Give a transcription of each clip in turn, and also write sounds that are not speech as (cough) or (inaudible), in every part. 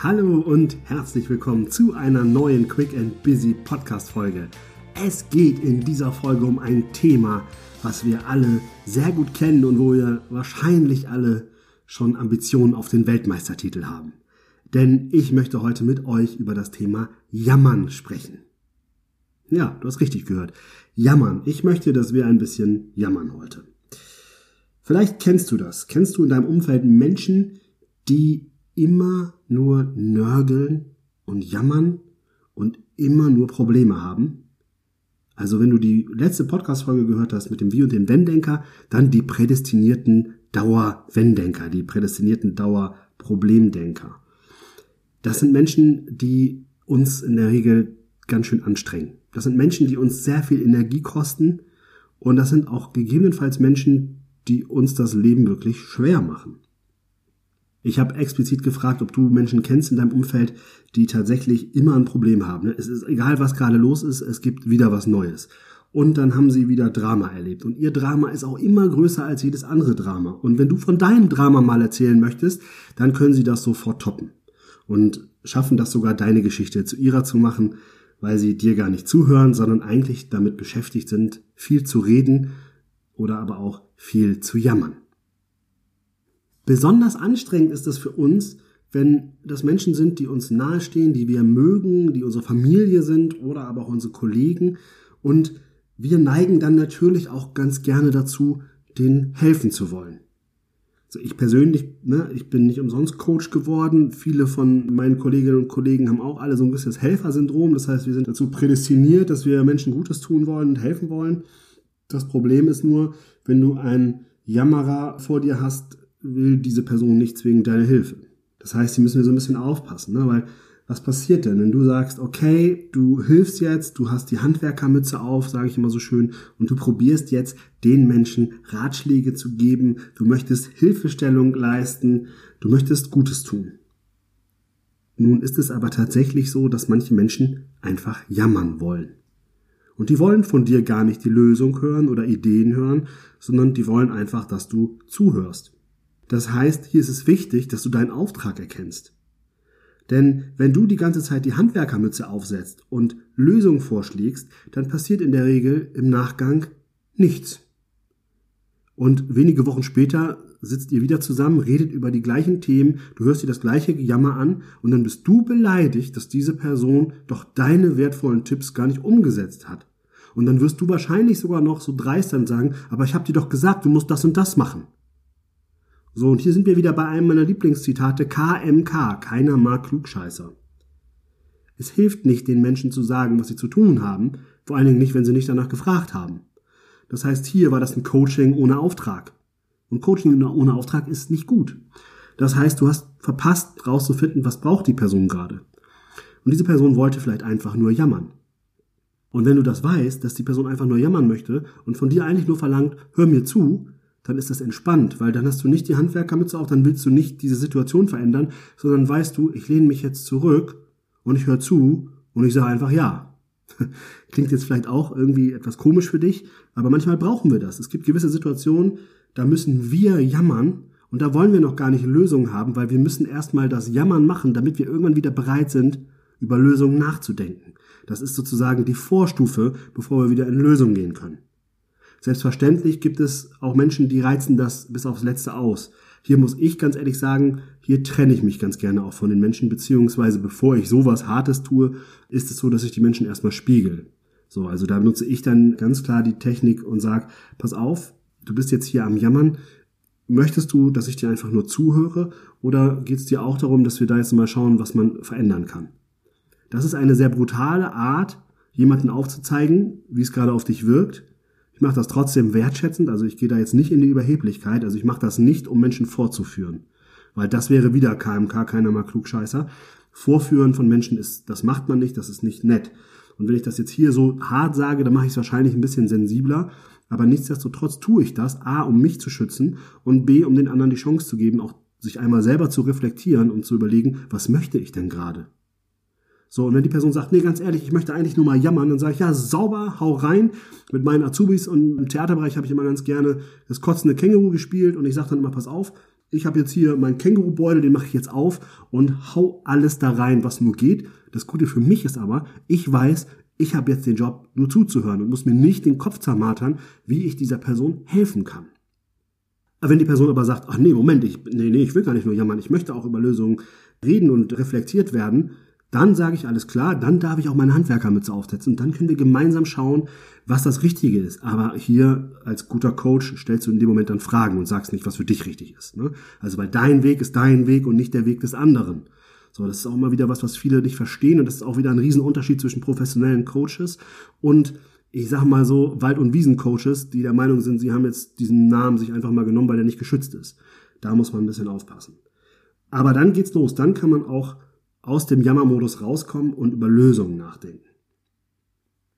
Hallo und herzlich willkommen zu einer neuen Quick and Busy Podcast Folge. Es geht in dieser Folge um ein Thema, was wir alle sehr gut kennen und wo wir wahrscheinlich alle schon Ambitionen auf den Weltmeistertitel haben. Denn ich möchte heute mit euch über das Thema Jammern sprechen. Ja, du hast richtig gehört. Jammern. Ich möchte, dass wir ein bisschen jammern heute. Vielleicht kennst du das. Kennst du in deinem Umfeld Menschen, die immer nur nörgeln und jammern und immer nur Probleme haben? Also wenn du die letzte Podcast-Folge gehört hast mit dem Wie und den Wenn-Denker, dann die prädestinierten Dauer-Wenn-Denker, die prädestinierten Dauer-Problemdenker. Das sind Menschen, die uns in der Regel ganz schön anstrengen. Das sind Menschen, die uns sehr viel Energie kosten und das sind auch gegebenenfalls Menschen, die uns das Leben wirklich schwer machen. Ich habe explizit gefragt, ob du Menschen kennst in deinem Umfeld, die tatsächlich immer ein Problem haben. Es ist egal, was gerade los ist, es gibt wieder was Neues. Und dann haben sie wieder Drama erlebt. Und ihr Drama ist auch immer größer als jedes andere Drama. Und wenn du von deinem Drama mal erzählen möchtest, dann können sie das sofort toppen. Und schaffen das sogar deine Geschichte zu ihrer zu machen, weil sie dir gar nicht zuhören, sondern eigentlich damit beschäftigt sind, viel zu reden oder aber auch viel zu jammern. Besonders anstrengend ist es für uns, wenn das Menschen sind, die uns nahestehen, die wir mögen, die unsere Familie sind oder aber auch unsere Kollegen. Und wir neigen dann natürlich auch ganz gerne dazu, denen helfen zu wollen. Also ich persönlich, ne, ich bin nicht umsonst Coach geworden. Viele von meinen Kolleginnen und Kollegen haben auch alle so ein bisschen das Helfersyndrom. Das heißt, wir sind dazu prädestiniert, dass wir Menschen Gutes tun wollen und helfen wollen. Das Problem ist nur, wenn du einen Jammerer vor dir hast, will diese Person nicht zwingend deine Hilfe. Das heißt, sie müssen wir so ein bisschen aufpassen, ne? weil was passiert denn, wenn du sagst, okay, du hilfst jetzt, du hast die Handwerkermütze auf, sage ich immer so schön, und du probierst jetzt den Menschen Ratschläge zu geben, du möchtest Hilfestellung leisten, du möchtest Gutes tun. Nun ist es aber tatsächlich so, dass manche Menschen einfach jammern wollen. Und die wollen von dir gar nicht die Lösung hören oder Ideen hören, sondern die wollen einfach, dass du zuhörst. Das heißt, hier ist es wichtig, dass du deinen Auftrag erkennst. Denn wenn du die ganze Zeit die Handwerkermütze aufsetzt und Lösungen vorschlägst, dann passiert in der Regel im Nachgang nichts. Und wenige Wochen später sitzt ihr wieder zusammen, redet über die gleichen Themen, du hörst dir das gleiche Gejammer an und dann bist du beleidigt, dass diese Person doch deine wertvollen Tipps gar nicht umgesetzt hat. Und dann wirst du wahrscheinlich sogar noch so dreist dann sagen, aber ich habe dir doch gesagt, du musst das und das machen. So, und hier sind wir wieder bei einem meiner Lieblingszitate, KMK, keiner mag Klugscheißer. Es hilft nicht, den Menschen zu sagen, was sie zu tun haben, vor allen Dingen nicht, wenn sie nicht danach gefragt haben. Das heißt, hier war das ein Coaching ohne Auftrag. Und Coaching ohne Auftrag ist nicht gut. Das heißt, du hast verpasst, rauszufinden, was braucht die Person gerade. Und diese Person wollte vielleicht einfach nur jammern. Und wenn du das weißt, dass die Person einfach nur jammern möchte und von dir eigentlich nur verlangt, hör mir zu, dann ist das entspannt, weil dann hast du nicht die Handwerkermütze auf, dann willst du nicht diese Situation verändern, sondern weißt du, ich lehne mich jetzt zurück und ich höre zu und ich sage einfach ja. (laughs) Klingt jetzt vielleicht auch irgendwie etwas komisch für dich, aber manchmal brauchen wir das. Es gibt gewisse Situationen, da müssen wir jammern und da wollen wir noch gar nicht Lösungen haben, weil wir müssen erstmal das Jammern machen, damit wir irgendwann wieder bereit sind, über Lösungen nachzudenken. Das ist sozusagen die Vorstufe, bevor wir wieder in Lösungen gehen können. Selbstverständlich gibt es auch Menschen, die reizen das bis aufs Letzte aus. Hier muss ich ganz ehrlich sagen, hier trenne ich mich ganz gerne auch von den Menschen, beziehungsweise bevor ich sowas Hartes tue, ist es so, dass ich die Menschen erstmal spiegel. So, also da nutze ich dann ganz klar die Technik und sag, pass auf, du bist jetzt hier am Jammern, möchtest du, dass ich dir einfach nur zuhöre oder geht es dir auch darum, dass wir da jetzt mal schauen, was man verändern kann? Das ist eine sehr brutale Art, jemanden aufzuzeigen, wie es gerade auf dich wirkt. Ich mache das trotzdem wertschätzend, also ich gehe da jetzt nicht in die Überheblichkeit, also ich mache das nicht, um Menschen vorzuführen, weil das wäre wieder KMK, keiner mal Klugscheißer. Vorführen von Menschen ist, das macht man nicht, das ist nicht nett. Und wenn ich das jetzt hier so hart sage, dann mache ich es wahrscheinlich ein bisschen sensibler, aber nichtsdestotrotz tue ich das, a, um mich zu schützen und b, um den anderen die Chance zu geben, auch sich einmal selber zu reflektieren und zu überlegen, was möchte ich denn gerade? So, und wenn die Person sagt, nee, ganz ehrlich, ich möchte eigentlich nur mal jammern, dann sage ich, ja, sauber, hau rein. Mit meinen Azubis und im Theaterbereich habe ich immer ganz gerne das kotzende Känguru gespielt und ich sage dann immer, pass auf, ich habe jetzt hier meinen Kängurubeutel, den mache ich jetzt auf und hau alles da rein, was nur geht. Das Gute für mich ist aber, ich weiß, ich habe jetzt den Job, nur zuzuhören und muss mir nicht den Kopf zermatern, wie ich dieser Person helfen kann. Wenn die Person aber sagt, ach nee, Moment, ich, nee, nee, ich will gar nicht nur jammern, ich möchte auch über Lösungen reden und reflektiert werden, dann sage ich alles klar, dann darf ich auch meine Handwerkermütze aufsetzen und dann können wir gemeinsam schauen, was das Richtige ist. Aber hier als guter Coach stellst du in dem Moment dann Fragen und sagst nicht, was für dich richtig ist. Ne? Also weil dein Weg ist dein Weg und nicht der Weg des anderen. So, das ist auch mal wieder was, was viele nicht verstehen und das ist auch wieder ein Riesenunterschied zwischen professionellen Coaches und ich sag mal so Wald- und Wiesen-Coaches, die der Meinung sind, sie haben jetzt diesen Namen sich einfach mal genommen, weil der nicht geschützt ist. Da muss man ein bisschen aufpassen. Aber dann geht's los. Dann kann man auch aus dem Jammermodus rauskommen und über Lösungen nachdenken.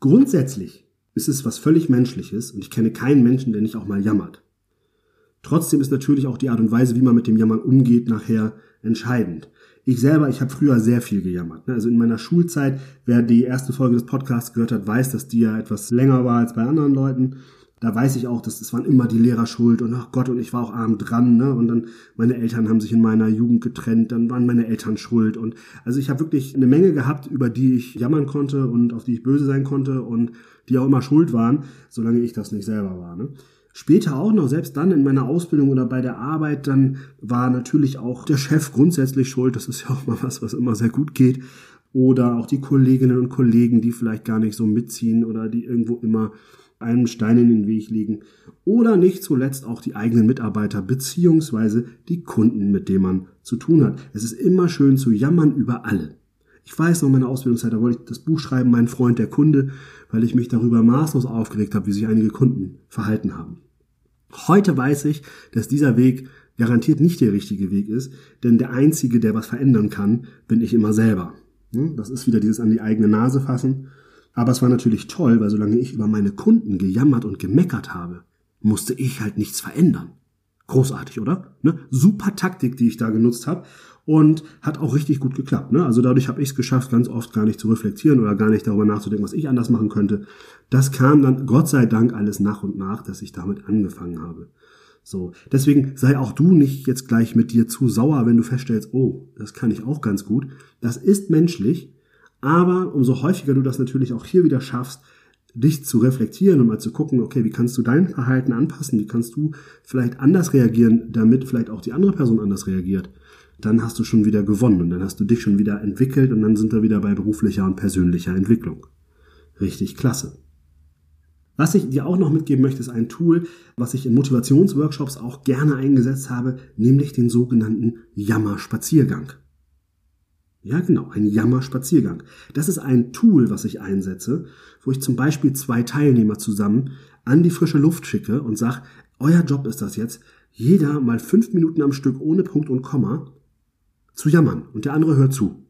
Grundsätzlich ist es was völlig Menschliches und ich kenne keinen Menschen, der nicht auch mal jammert. Trotzdem ist natürlich auch die Art und Weise, wie man mit dem Jammern umgeht, nachher entscheidend. Ich selber, ich habe früher sehr viel gejammert. Ne? Also in meiner Schulzeit, wer die erste Folge des Podcasts gehört hat, weiß, dass die ja etwas länger war als bei anderen Leuten. Da weiß ich auch, dass das waren immer die Lehrer schuld und ach Gott und ich war auch arm dran, ne? Und dann meine Eltern haben sich in meiner Jugend getrennt, dann waren meine Eltern schuld und also ich habe wirklich eine Menge gehabt, über die ich jammern konnte und auf die ich böse sein konnte und die auch immer schuld waren, solange ich das nicht selber war. Ne? Später auch noch, selbst dann in meiner Ausbildung oder bei der Arbeit, dann war natürlich auch der Chef grundsätzlich schuld. Das ist ja auch mal was, was immer sehr gut geht. Oder auch die Kolleginnen und Kollegen, die vielleicht gar nicht so mitziehen oder die irgendwo immer einen Stein in den Weg legen. Oder nicht zuletzt auch die eigenen Mitarbeiter beziehungsweise die Kunden, mit denen man zu tun hat. Es ist immer schön zu jammern über alle. Ich weiß noch, in meiner Ausbildungszeit, da wollte ich das Buch schreiben, Mein Freund der Kunde, weil ich mich darüber maßlos aufgeregt habe, wie sich einige Kunden verhalten haben. Heute weiß ich, dass dieser Weg garantiert nicht der richtige Weg ist, denn der Einzige, der was verändern kann, bin ich immer selber. Hm? Das ist wieder dieses an die eigene Nase fassen. Aber es war natürlich toll, weil solange ich über meine Kunden gejammert und gemeckert habe, musste ich halt nichts verändern. Großartig, oder? Ne? Super Taktik, die ich da genutzt habe und hat auch richtig gut geklappt. Ne? Also dadurch habe ich es geschafft, ganz oft gar nicht zu reflektieren oder gar nicht darüber nachzudenken, was ich anders machen könnte. Das kam dann Gott sei Dank alles nach und nach, dass ich damit angefangen habe. So, deswegen sei auch du nicht jetzt gleich mit dir zu sauer, wenn du feststellst, oh, das kann ich auch ganz gut. Das ist menschlich, aber umso häufiger du das natürlich auch hier wieder schaffst, dich zu reflektieren und mal zu gucken, okay, wie kannst du dein Verhalten anpassen? Wie kannst du vielleicht anders reagieren, damit vielleicht auch die andere Person anders reagiert? dann hast du schon wieder gewonnen und dann hast du dich schon wieder entwickelt und dann sind wir wieder bei beruflicher und persönlicher Entwicklung. Richtig klasse. Was ich dir auch noch mitgeben möchte, ist ein Tool, was ich in Motivationsworkshops auch gerne eingesetzt habe, nämlich den sogenannten Jammer-Spaziergang. Ja, genau, ein Jammer-Spaziergang. Das ist ein Tool, was ich einsetze, wo ich zum Beispiel zwei Teilnehmer zusammen an die frische Luft schicke und sage, euer Job ist das jetzt, jeder mal fünf Minuten am Stück ohne Punkt und Komma zu jammern und der andere hört zu.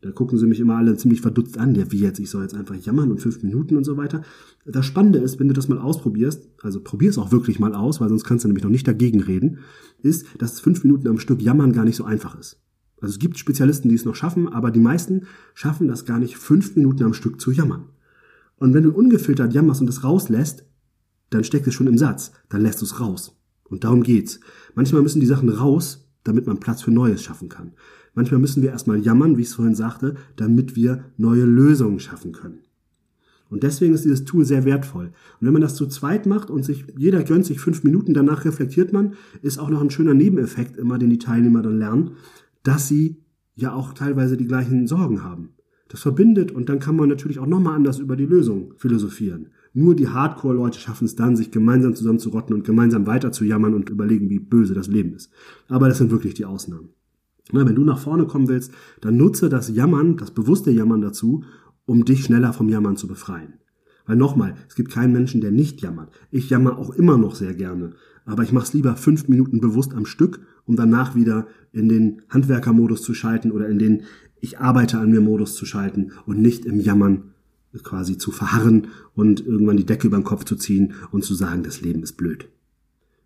Da gucken sie mich immer alle ziemlich verdutzt an, ja wie jetzt, ich soll jetzt einfach jammern und fünf Minuten und so weiter. Das Spannende ist, wenn du das mal ausprobierst, also probier es auch wirklich mal aus, weil sonst kannst du nämlich noch nicht dagegen reden, ist, dass fünf Minuten am Stück jammern gar nicht so einfach ist. Also es gibt Spezialisten, die es noch schaffen, aber die meisten schaffen das gar nicht, fünf Minuten am Stück zu jammern. Und wenn du ungefiltert jammerst und es rauslässt, dann steckt es schon im Satz, dann lässt du es raus. Und darum geht's. Manchmal müssen die Sachen raus, damit man Platz für Neues schaffen kann. Manchmal müssen wir erstmal jammern, wie ich es vorhin sagte, damit wir neue Lösungen schaffen können. Und deswegen ist dieses Tool sehr wertvoll. Und wenn man das zu zweit macht und sich, jeder gönnt sich fünf Minuten, danach reflektiert man, ist auch noch ein schöner Nebeneffekt immer, den die Teilnehmer dann lernen, dass sie ja auch teilweise die gleichen Sorgen haben. Das verbindet und dann kann man natürlich auch nochmal anders über die Lösung philosophieren. Nur die Hardcore-Leute schaffen es dann, sich gemeinsam zusammenzurotten und gemeinsam weiter zu jammern und überlegen, wie böse das Leben ist. Aber das sind wirklich die Ausnahmen. Na, wenn du nach vorne kommen willst, dann nutze das Jammern, das bewusste Jammern dazu, um dich schneller vom Jammern zu befreien. Weil nochmal, es gibt keinen Menschen, der nicht jammert. Ich jammer auch immer noch sehr gerne. Aber ich mache es lieber fünf Minuten bewusst am Stück, um danach wieder in den Handwerkermodus zu schalten oder in den Ich arbeite an mir Modus zu schalten und nicht im Jammern quasi zu verharren und irgendwann die Decke über den Kopf zu ziehen und zu sagen, das Leben ist blöd.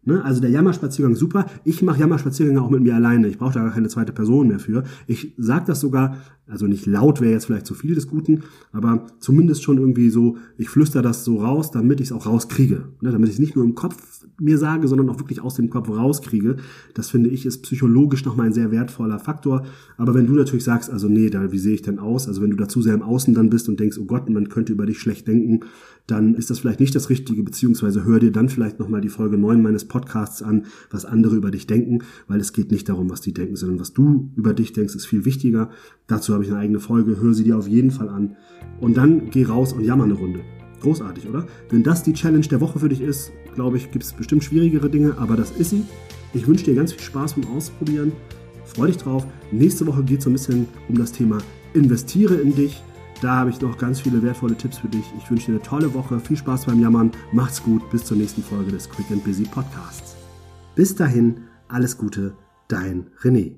Ne? Also der Jammerspaziergang super. Ich mache Jammerspaziergänge auch mit mir alleine. Ich brauche da gar keine zweite Person mehr für. Ich sage das sogar, also nicht laut wäre jetzt vielleicht zu viel des Guten, aber zumindest schon irgendwie so, ich flüster das so raus, damit ich es auch rauskriege. Ne? Damit ich es nicht nur im Kopf mir sage, sondern auch wirklich aus dem Kopf rauskriege. Das finde ich ist psychologisch nochmal ein sehr wertvoller Faktor. Aber wenn du natürlich sagst, also nee, da, wie sehe ich denn aus? Also wenn du da zu sehr im Außen dann bist und denkst, oh Gott, man könnte über dich schlecht denken, dann ist das vielleicht nicht das Richtige, beziehungsweise hör dir dann vielleicht nochmal die Folge 9 meines Podcasts an, was andere über dich denken, weil es geht nicht darum, was die denken, sondern was du über dich denkst, ist viel wichtiger. Dazu habe ich eine eigene Folge, hör sie dir auf jeden Fall an. Und dann geh raus und jammer eine Runde. Großartig, oder? Wenn das die Challenge der Woche für dich ist, glaube ich, gibt es bestimmt schwierigere Dinge, aber das ist sie. Ich wünsche dir ganz viel Spaß beim Ausprobieren. Freu dich drauf. Nächste Woche geht es so ein bisschen um das Thema Investiere in dich. Da habe ich noch ganz viele wertvolle Tipps für dich. Ich wünsche dir eine tolle Woche, viel Spaß beim Jammern, macht's gut, bis zur nächsten Folge des Quick and Busy Podcasts. Bis dahin, alles Gute, dein René.